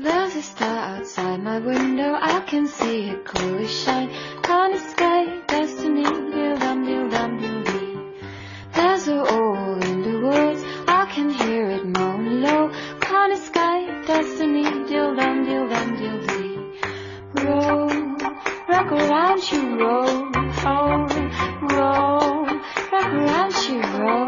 There's a star outside my window, I can see it clearly shine. Can't escape destiny, dill dum dum dill dee. There's a hole in the woods, I can hear it moan low. Can't escape destiny, dill dum dum dill dee. Roll, rock around you, roll, oh, roll, rock around you, roll,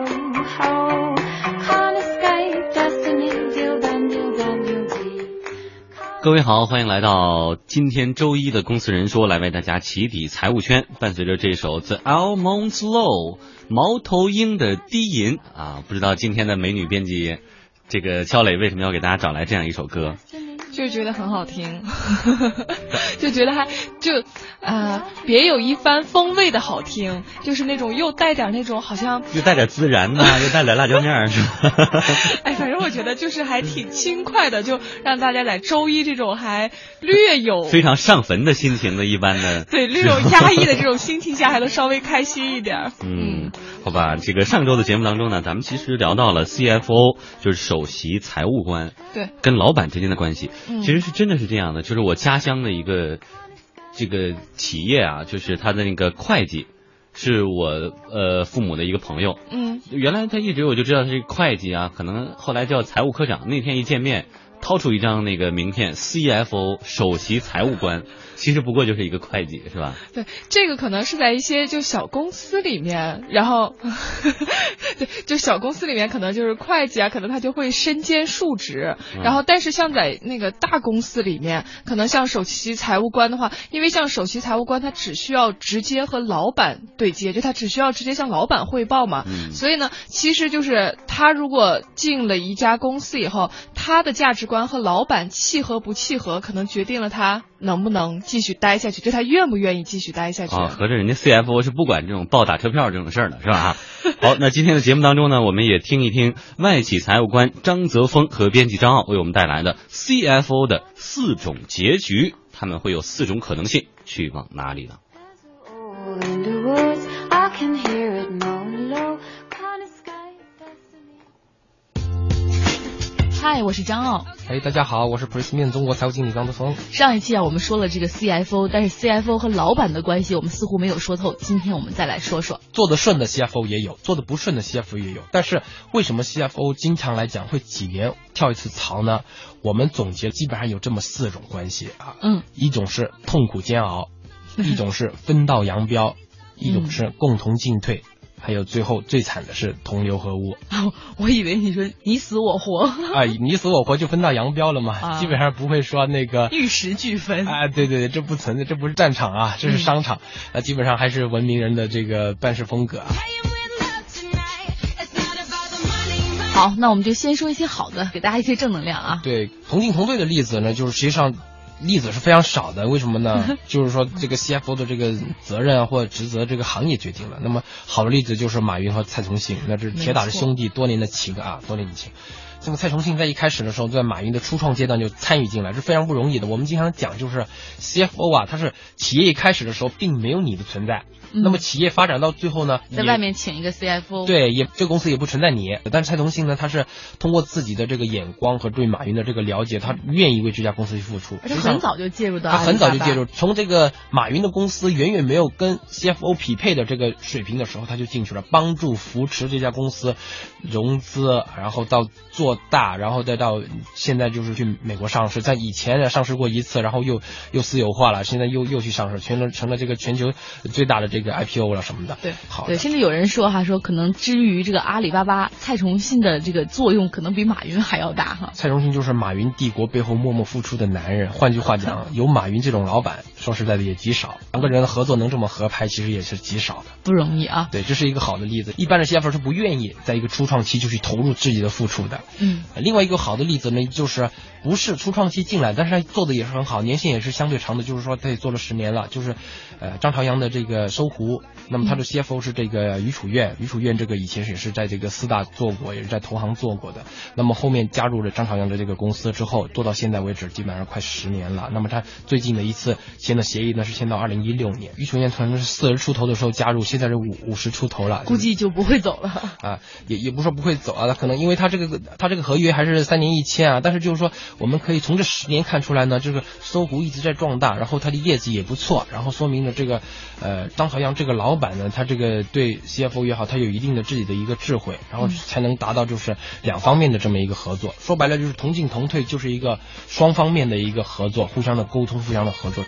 各位好，欢迎来到今天周一的公司人说，来为大家起底财务圈。伴随着这首 The Almonds Low 猫头鹰的低吟啊，不知道今天的美女编辑这个肖磊为什么要给大家找来这样一首歌？就觉得很好听，就觉得还就呃别有一番风味的好听，就是那种又带点那种好像，又带点孜然呐、又带点辣椒面儿，是吧？哎，反正我觉得就是还挺轻快的，就让大家在周一这种还略有非常上坟的心情的一般的。对略有压抑的这种心情下，还能稍微开心一点儿。嗯，好吧，这个上周的节目当中呢，咱们其实聊到了 CFO，就是首席财务官，对，跟老板之间的关系，嗯。其实是真的是这样的，就是我家乡的一个这个企业啊，就是他的那个会计，是我呃父母的一个朋友，嗯。原来他一直我就知道他是会计啊，可能后来叫财务科长，那天一见面。掏出一张那个名片，CFO 首席财务官，其实不过就是一个会计，是吧？对，这个可能是在一些就小公司里面，然后对，就小公司里面可能就是会计啊，可能他就会身兼数职。嗯然后，但是像在那个大公司里面，可能像首席财务官的话，因为像首席财务官，他只需要直接和老板对接，就他只需要直接向老板汇报嘛。嗯所以呢，其实就是他如果进了一家公司以后，他的价值观和老板契合不契合，可能决定了他能不能继续待下去，就他愿不愿意继续待下去。啊，合着人家 CFO 是不管这种暴打车票这种事儿的，是吧？好，那今天的节目当中呢，我们也听一听外企财务官张泽峰和编辑张傲为我们带来的 CFO 的四种结局，他们会有四种可能性，去往哪里呢？嗨，我是张傲。哎，大家好，我是 Press 面中国财务经理张德峰。上一期啊，我们说了这个 CFO，但是 CFO 和老板的关系我们似乎没有说透。今天我们再来说说。做得顺的 CFO 也有，做得不顺的 CFO 也有。但是为什么 CFO 经常来讲会几年跳一次槽呢？我们总结基本上有这么四种关系啊，嗯，一种是痛苦煎熬，一种是分道扬镳，一种是共同进退，还有最后最惨的是同流合污。我以为你说你死我活，啊，你死我活就分道扬镳了嘛，啊基本上不会说那个玉石俱焚。啊，对对对，这不存在，这不是战场啊，这是商场，那、基本上还是文明人的这个办事风格啊。好，那我们就先说一些好的，给大家一些正能量啊。对，同进同退的例子呢，就是实际上例子是非常少的。为什么呢？就是说这个 CFO 的这个责任啊或者职责，这个行业决定了。那么好的例子就是马云和蔡崇信，那这是铁打的兄弟，多年的情啊，多年的情。这个蔡崇信在一开始的时候，在马云的初创阶段就参与进来，是非常不容易的。我们经常讲，就是 CFO 啊，他是企业一开始的时候并没有你的存在，嗯那么企业发展到最后呢，在外面请一个 CFO，，对，也这个公司也不存在你，但是蔡崇信呢，他是通过自己的这个眼光和对马云的这个了解，他愿意为这家公司去付出。而且实很早就介入到他很早就介入，从这个马云的公司远远没有跟 CFO 匹配的这个水平的时候，他就进去了，帮助扶持这家公司融资，然后到做大，然后再到现在就是去美国上市，在以前呢上市过一次，然后又又私有化了，现在又又去上市，成了成了这个全球最大的这个 IPO 了什么的。对，好对，甚至有人说哈，说可能至于这个阿里巴巴，蔡崇信的这个作用可能比马云还要大哈。蔡崇信就是马云帝国背后默默付出的男人。换句话讲，有马云这种老板，说实在的也极少。两个人的合作能这么合拍，其实也是极少的。不容易啊。对，这是一个好的例子。一般的 CFO 是不愿意在一个初创期就去投入自己的付出的。嗯，呃另外一个好的例子呢，就是不是初创期进来，但是他做的也是很好，年限也是相对长的，就是说他也做了十年了。就是，呃，张朝阳的这个搜狐，那么他的 CFO 是这个余楚苑，余楚苑这个以前也是在这个四大做过，也是在投行做过的。那么后面加入了张朝阳的这个公司之后，做到现在为止基本上快十年了。那么他最近的一次签的协议呢是签到二零一六年，余楚苑可能是四十出头的时候加入，现在是五五十出头了，估计就不会走了。啊，也也不是说不会走啊，他可能因为他这个他这个合约还是三年一签啊，但是就是说我们可以从这十年看出来呢，这个搜狐一直在壮大，然后它的业绩也不错，然后说明了这个呃张朝阳这个老板呢，他这个对 CFO 也好，他有一定的自己的一个智慧，然后才能达到就是两方面的这么一个合作。说白了就是同进同退，就是一个双方面的一个合作，互相的沟通，互相的合作。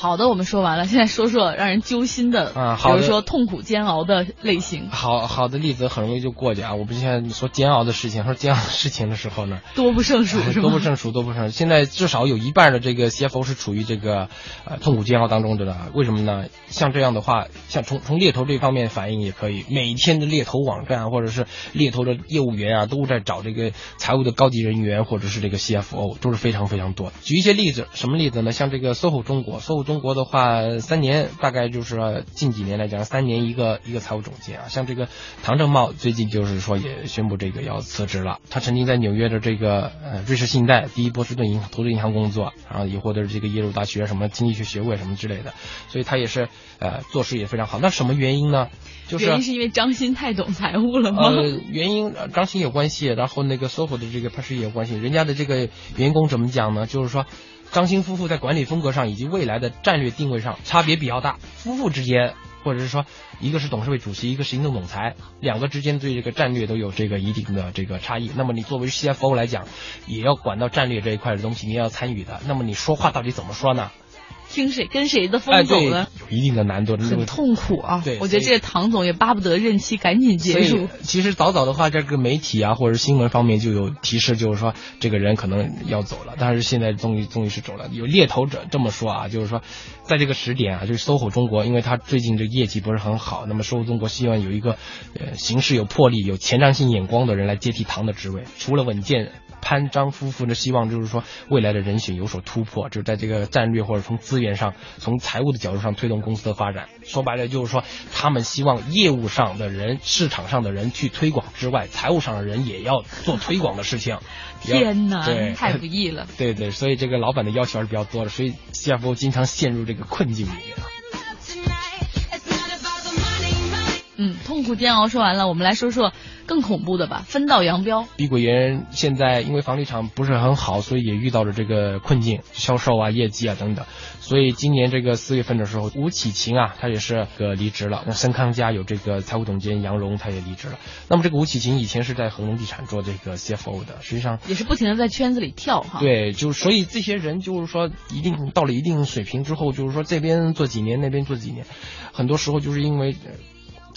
好的，我们说完了，现在说说让人揪心的，啊好的比如说痛苦煎熬的类型，好好的例子很容易就过去啊！我们现在说煎熬的事情，说煎熬的事情的时候呢，多不胜数是吗？多不胜数，多不胜数。现在至少有一半的这个 CFO 是处于这个呃痛苦煎熬当中的了。为什么呢？像这样的话，像从从猎头这方面反映也可以，每天的猎头网站或者是猎头的业务员啊，都在找这个财务的高级人员或者是这个 CFO，都是非常非常多。举一些例子，什么例子呢？像这个 SOHO 中国，SOHO 中国的话，三年大概就是近几年来讲，三年一个一个财务总监啊。像这个唐正茂最近就是说也宣布这个要辞职了。他曾经在纽约的这个呃瑞士信贷第一波士顿银投资银行工作，然后也获得这个耶鲁大学什么经济学学位什么之类的，所以他也是呃做事也非常好。那什么原因呢？就是原因是因为张鑫太懂财务了吗？呃，原因呃张鑫有关系，然后那个 SOHO 的这个他是也有关系。人家的这个员工怎么讲呢？就是说，张欣夫妇在管理风格上以及未来的战略定位上差别比较大。夫妇之间，或者是说，一个是董事会主席，一个是行政总裁，两个之间对这个战略都有这个一定的这个差异。那么你作为 CFO 来讲，也要管到战略这一块的东西，你也要参与的。那么你说话到底怎么说呢？听谁跟谁的哎，风走对，呢？有一定的难度，这很痛苦啊！对我觉得这个唐总也巴不得任期赶紧结所束以。其实早早的话，这个媒体啊或者新闻方面就有提示，就是说这个人可能要走了。但是现在终于终于是走了。有猎头者这么说啊，就是说在这个时点啊，就是 SOHO 中国，因为他最近这业绩不是很好，那么 SOHO 中国希望有一个呃行事有魄力、有前瞻性眼光的人来接替唐的职位。除了稳健。潘张夫妇呢，希望就是说未来的人选有所突破，就是在这个战略或者从资源上、从财务的角度上推动公司的发展。说白了就是说，他们希望业务上的人、市场上的人去推广之外，财务上的人也要做推广的事情。天哪对，太不易了。对对，所以这个老板的要求还是比较多的，所以 CFO 经常陷入这个困境里面啊。嗯，痛苦煎熬说完了，我们来说说更恐怖的吧，分道扬镳。碧桂园现在因为房地产不是很好，所以也遇到了这个困境，销售啊、业绩啊等等。所以今年这个四月份的时候，吴启琴啊，他也是个离职了。那深康家有这个财务总监杨荣，他也离职了。那么这个吴启琴以前是在恒隆地产做这个 CFO 的，实际上也是不停的在圈子里跳哈。，对，就是所以这些人就是说，一定到了一定水平之后，就是说这边做几年，那边做几年，很多时候就是因为呃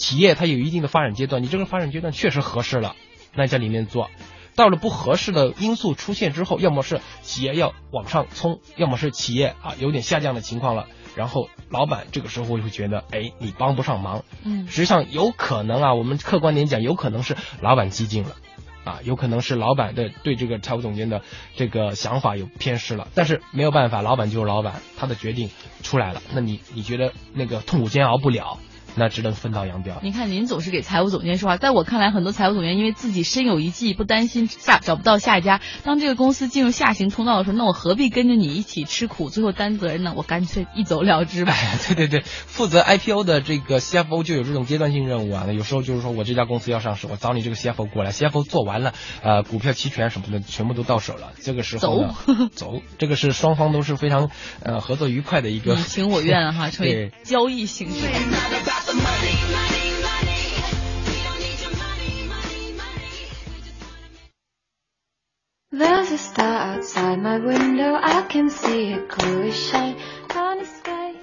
企业它有一定的发展阶段，你这个发展阶段确实合适了，那在里面做。到了不合适的因素出现之后，要么是企业要往上冲，要么是企业啊有点下降的情况了，然后老板这个时候会觉得，哎，你帮不上忙。嗯实际上有可能啊，我们客观点讲，有可能是老板激进了。啊，有可能是老板的对这个财务总监的这个想法有偏失了，但是没有办法，老板就是老板，他的决定出来了。那你你觉得那个痛苦煎熬不了，那只能分道扬镳。您看，您总是给财务总监说话，在我看来，很多财务总监因为自己身有一技，不担心下找不到下一家。当这个公司进入下行通道的时候，那我何必跟着你一起吃苦，最后担责任呢？我干脆一走了之吧。哎，对对对，负责 IPO 的这个 CFO 就有这种阶段性任务啊。那有时候就是说我这家公司要上市，我找你这个 CFO 过来，CFO 做完了，呃，股票期权什么的全部都到手了。这个时候走，走，这个是双方都是非常呃合作愉快的一个你情我愿哈，成为对交易形式。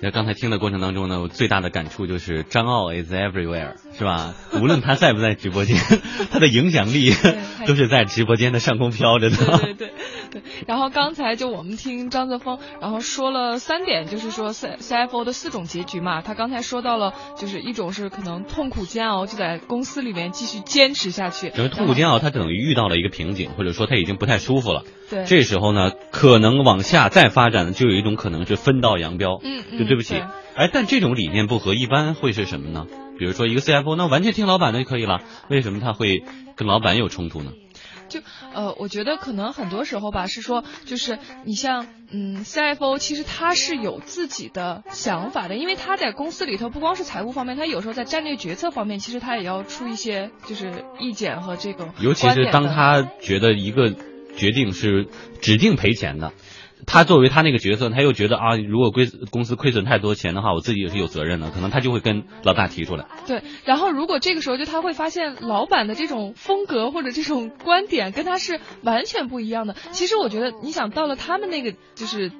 那刚才听的过程当中呢我最大的感触就是张奥 is everywhere 是吧？无论他在不在直播间 他的影响力都是在直播间的上空飘着的。对对。对。然后刚才就我们听张泽峰，然后说了三点，就是说 C CFO 的四种结局嘛。他刚才说到了，就是一种是可能痛苦煎熬，就在公司里面继续坚持下去。因为痛苦煎熬，他等于遇到了一个瓶颈，或者说他已经不太舒服了。对，这时候呢，可能往下再发展的，就有一种可能是分道扬镳。嗯嗯就对不起对，哎，但这种理念不合，一般会是什么呢？比如说一个 CFO，那完全听老板的就可以了，为什么他会跟老板有冲突呢？就呃，我觉得可能很多时候吧，是说就是你像嗯，CFO 其实他是有自己的想法的，因为他在公司里头不光是财务方面，他有时候在战略决策方面，其实他也要出一些就是意见和这个尤其是当他觉得一个决定是指定赔钱的。他作为他那个角色，他又觉得啊，如果亏公司亏损太多钱的话，我自己也是有责任的，可能他就会跟老大提出来。对，然后如果这个时候就他会发现老板的这种风格或者这种观点跟他是完全不一样的。其实我觉得，你想到了他们那个就是。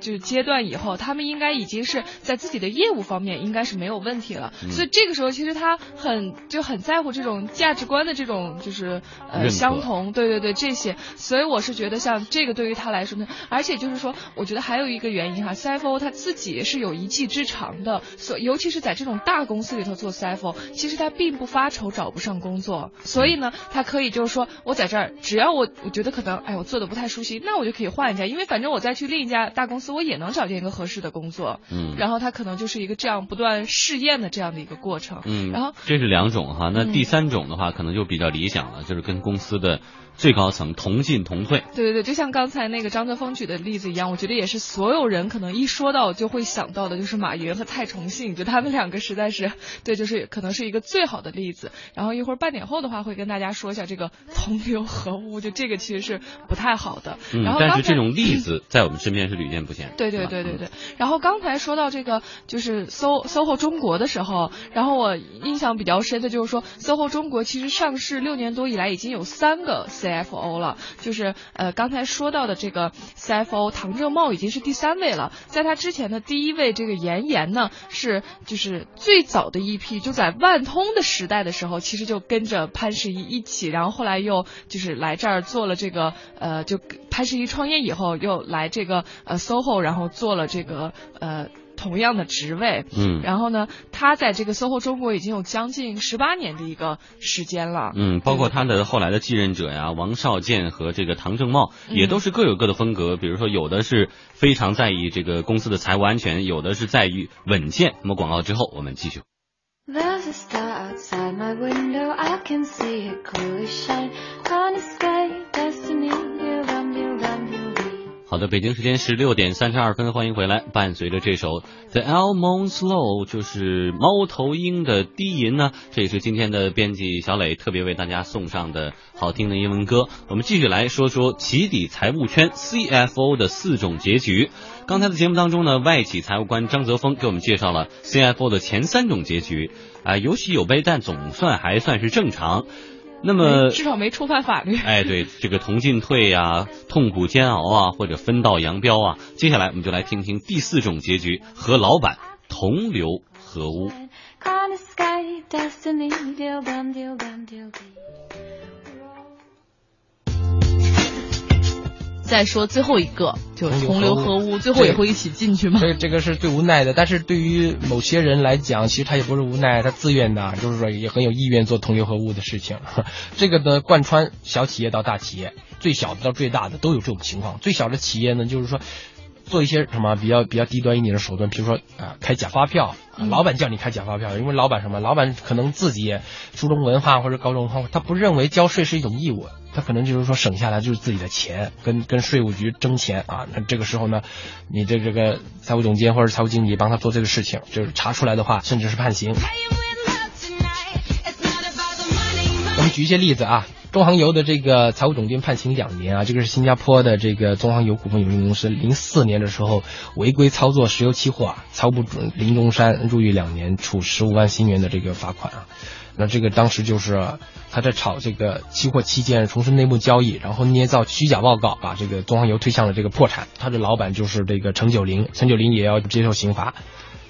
就是阶段以后，他们应该已经是在自己的业务方面应该是没有问题了，所以这个时候其实他很就很在乎这种价值观的这种就是呃相同，对对对这些，所以我是觉得像这个对于他来说呢，而且就是说，我觉得还有一个原因哈，CFO 他自己是有一技之长的，所尤其是在这种大公司里头做 CFO，其实他并不发愁找不上工作，所以呢，他可以就是说我在这儿，只要我我觉得可能哎我做的不太舒心，那我就可以换一家，因为反正我再去另一家大公司。我也能找见一个合适的工作，嗯，然后他可能就是一个这样不断试验的这样的一个过程，嗯，然后这是两种哈，那第三种的话可能就比较理想了，就是跟公司的。最高层同进同退，对对对，就像刚才那个张泽峰举的例子一样，我觉得也是所有人可能一说到就会想到的，就是马云和蔡崇信，就他们两个实在是，对，就是可能是一个最好的例子。然后一会儿半点后的话，会跟大家说一下这个同流合污，就这个其实是不太好的。嗯，但是这种例子在我们身边是屡见不鲜。对对对对对。然后刚才说到这个就是搜 SOHO 中国的时候，然后我印象比较深的就是说 SOHO 中国其实上市六年多以来已经有三个。CFO 了，就是呃刚才说到的这个 CFO 唐正茂已经是第三位了，在他之前的第一位这个严岩呢是就是最早的一批，就在万通的时代的时候，其实就跟着潘石屹一起，然后后来又就是来这儿做了这个呃就潘石屹创业以后又来这个呃 SOHO，然后做了这个呃。同样的职位，嗯，然后呢，他在这个 SOHO 中国已经有将近十八年的一个时间了，嗯，包括他的后来的继任者呀，王少健和这个唐正茂，也都是各有各的风格，比如说有的是非常在意这个公司的财务安全，有的是在于稳健。那么广告之后，我们继续。好的，北京时间十六点三十二分，欢迎回来。伴随着这首《The El Mon Slow》，就是猫头鹰的低吟呢，这也是今天的编辑小磊特别为大家送上的好听的英文歌。我们继续来说说起底财务圈 CFO 的四种结局。刚才的节目当中呢，外企财务官张泽峰给我们介绍了 CFO 的前三种结局，啊，有喜有悲，但总算还算是正常。那么至少没触犯法律。哎，对，这个同进退呀，痛苦煎熬啊，或者分道扬镳啊。接下来我们就来听听第四种结局，和老板同流合污。再说最后一个，就同流合污，最后也会一起进去吗？这这个是最无奈的，但是对于某些人来讲，其实他也不是无奈，他自愿的，就是说也很有意愿做同流合污的事情。这个呢，贯穿小企业到大企业，最小的到最大的都有这种情况。最小的企业呢，就是说。做一些什么比较比较低端一点的手段，比如说啊开假发票，老板叫你开假发票，因为老板什么？老板可能自己初中文化或者高中文化，他不认为交税是一种义务，他可能就是说省下来就是自己的钱，跟跟税务局争钱啊。那这个时候呢，你的这个财务总监或者财务经理帮他做这个事情，就是查出来的话，甚至是判刑。我们举一些例子啊。中航油的这个财务总监判刑两年啊，这个是新加坡的这个中航油股份有限公司，零四年的时候违规操作石油期货啊，财务部林中山入狱两年，处十五万新元的这个罚款啊。那这个当时就是他在炒这个期货期间从事内幕交易，然后捏造虚假报告，把这个东航油推向了这个破产。他的老板就是这个陈九龄，陈九龄也要接受刑罚，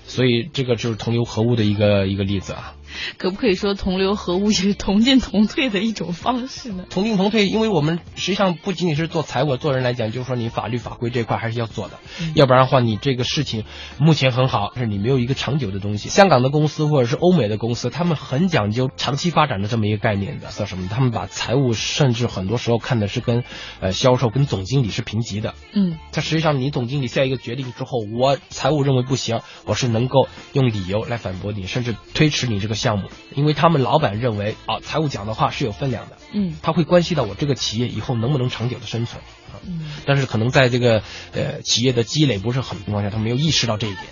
所以这个就是同流合污的一个一个例子啊。可不可以说同流合污也是同进同退的一种方式呢？同进同退，因为我们实际上不仅仅是做财务，做人来讲，就是说你法律法规这块还是要做的，要不然的话，你这个事情目前很好，但是你没有一个长久的东西。香港的公司或者是欧美的公司，他们很讲究长期发展的这么一个概念的，叫什么？他们把财务甚至很多时候看的是跟呃销售跟总经理是平级的。嗯，他实际上你总经理下一个决定之后，我财务认为不行，我是能够用理由来反驳你，甚至推迟你这个项。项目，因为他们老板认为啊，财务讲的话是有分量的，嗯他会关系到我这个企业以后能不能长久的生存。啊嗯但是可能在这个呃企业的积累不是很情况下，他没有意识到这一点。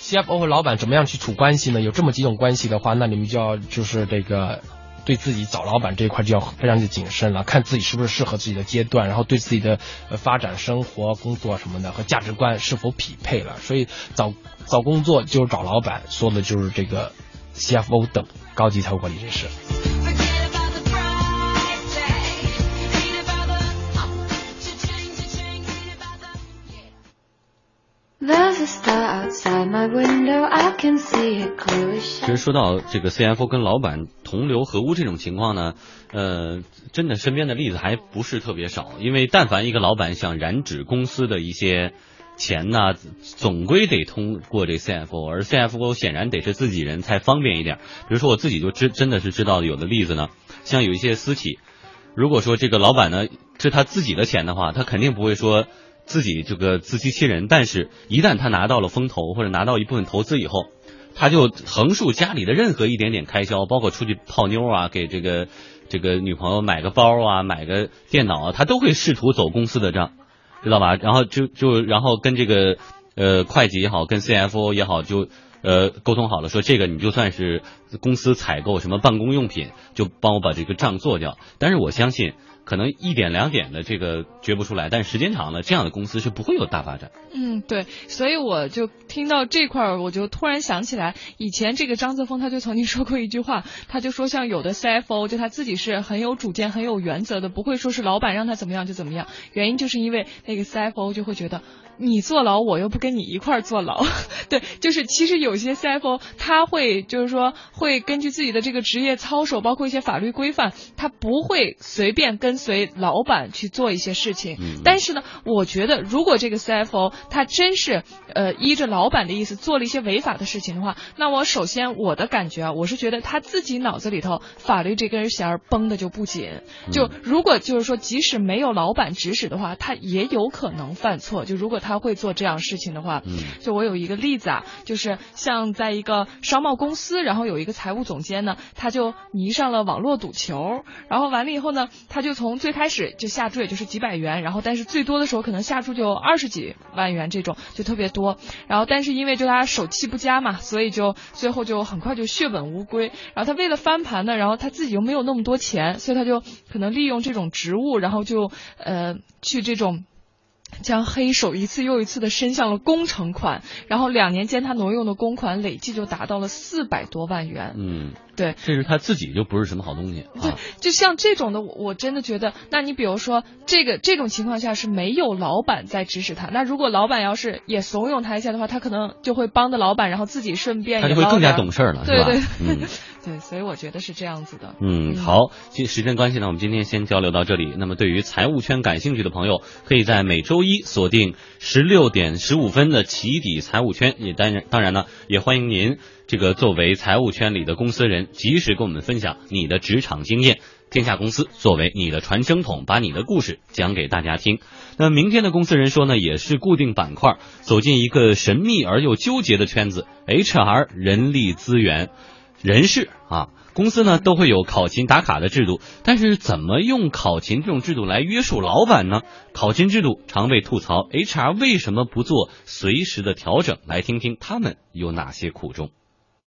CFO 和老板怎么样去处关系呢？有这么几种关系的话，那你们就要就是这个对自己找老板这一块就要非常的谨慎了，看自己是不是适合自己的阶段，然后对自己的发展、生活、工作什么的和价值观是否匹配了。所以找找工作就是找老板，说的就是这个 CFO 等高级财务管理人士。其实说到这个 CFO 跟老板同流合污这种情况呢，呃，真的身边的例子还不是特别少。因为但凡一个老板想染指公司的一些钱呢，总归得通过这 CFO，而 CFO 显然得是自己人才方便一点。比如说我自己就知真的是知道有的例子呢，像有一些私企，如果说这个老板呢是他自己的钱的话，他肯定不会说自己这个自欺欺人。但是，一旦他拿到了风投或者拿到一部分投资以后，他就横竖家里的任何一点点开销，包括出去泡妞啊，给这个这个女朋友买个包啊，买个电脑啊，他都会试图走公司的账，知道吧？然后就就然后跟这个呃会计也好，跟 CFO 也好，就呃沟通好了，说这个你就算是公司采购什么办公用品，就帮我把这个账做掉。但是我相信。可能一点两点的这个觉不出来，但时间长了，这样的公司是不会有大发展。嗯，对，所以我就听到这块儿，我就突然想起来，以前这个张泽峰他就曾经说过一句话，他就说像有的 CFO 就他自己是很有主见、很有原则的，不会说是老板让他怎么样就怎么样。原因就是因为那个 CFO 就会觉得你坐牢，我又不跟你一块儿坐牢。对，就是其实有些 CFO 他会就是说会根据自己的这个职业操守，包括一些法律规范，他不会随便跟随老板去做一些事情。嗯但是呢，我觉得如果这个 CFO 他真是呃依着老板的意思做了一些违法的事情的话，那我首先我的感觉啊，我是觉得他自己脑子里头法律这根弦儿绷的就不紧。就如果就是说，即使没有老板指使的话，他也有可能犯错。就如果他会做这样事情的话，嗯就我有一个例子啊，就是像在一个商贸公司，然后有一个财务总监呢，他就迷上了网络赌球，然后完了以后呢，他就从最开始就下注也就是几百元，然后但是最多的时候可能下注就二十几万元这种，就特别多。然后但是因为就他手气不佳嘛，所以就最后就很快就血本无归。然后他为了翻盘呢，然后他自己又没有那么多钱，所以他就可能利用这种职务，然后就呃去这种。将黑手一次又一次的伸向了工程款，然后两年间他挪用的公款累计就达到了四百多万元。嗯，对，这是他自己就不是什么好东西对啊。，就像这种的，我我真的觉得，那你比如说这个这种情况下是没有老板在指使他，那如果老板要是也怂恿他一下的话，他可能就会帮着老板，然后自己顺便他就会更加懂事儿了，对？对嗯 对，所以我觉得是这样子的。嗯，好，其时间关系呢，我们今天先交流到这里。那么对于财务圈感兴趣的朋友，可以在每周一锁定十六点十五分的起底财务圈。也当然，当然呢，也欢迎您这个作为财务圈里的公司人，及时跟我们分享你的职场经验。天下公司作为你的传声筒，把你的故事讲给大家听。那明天的公司人说呢，也是固定板块，走进一个神秘而又纠结的圈子 ——HR 人力资源。人事啊，公司呢都会有考勤打卡的制度，但是怎么用考勤这种制度来约束老板呢？考勤制度常被吐槽，HR 为什么不做随时的调整？来听听他们有哪些苦衷。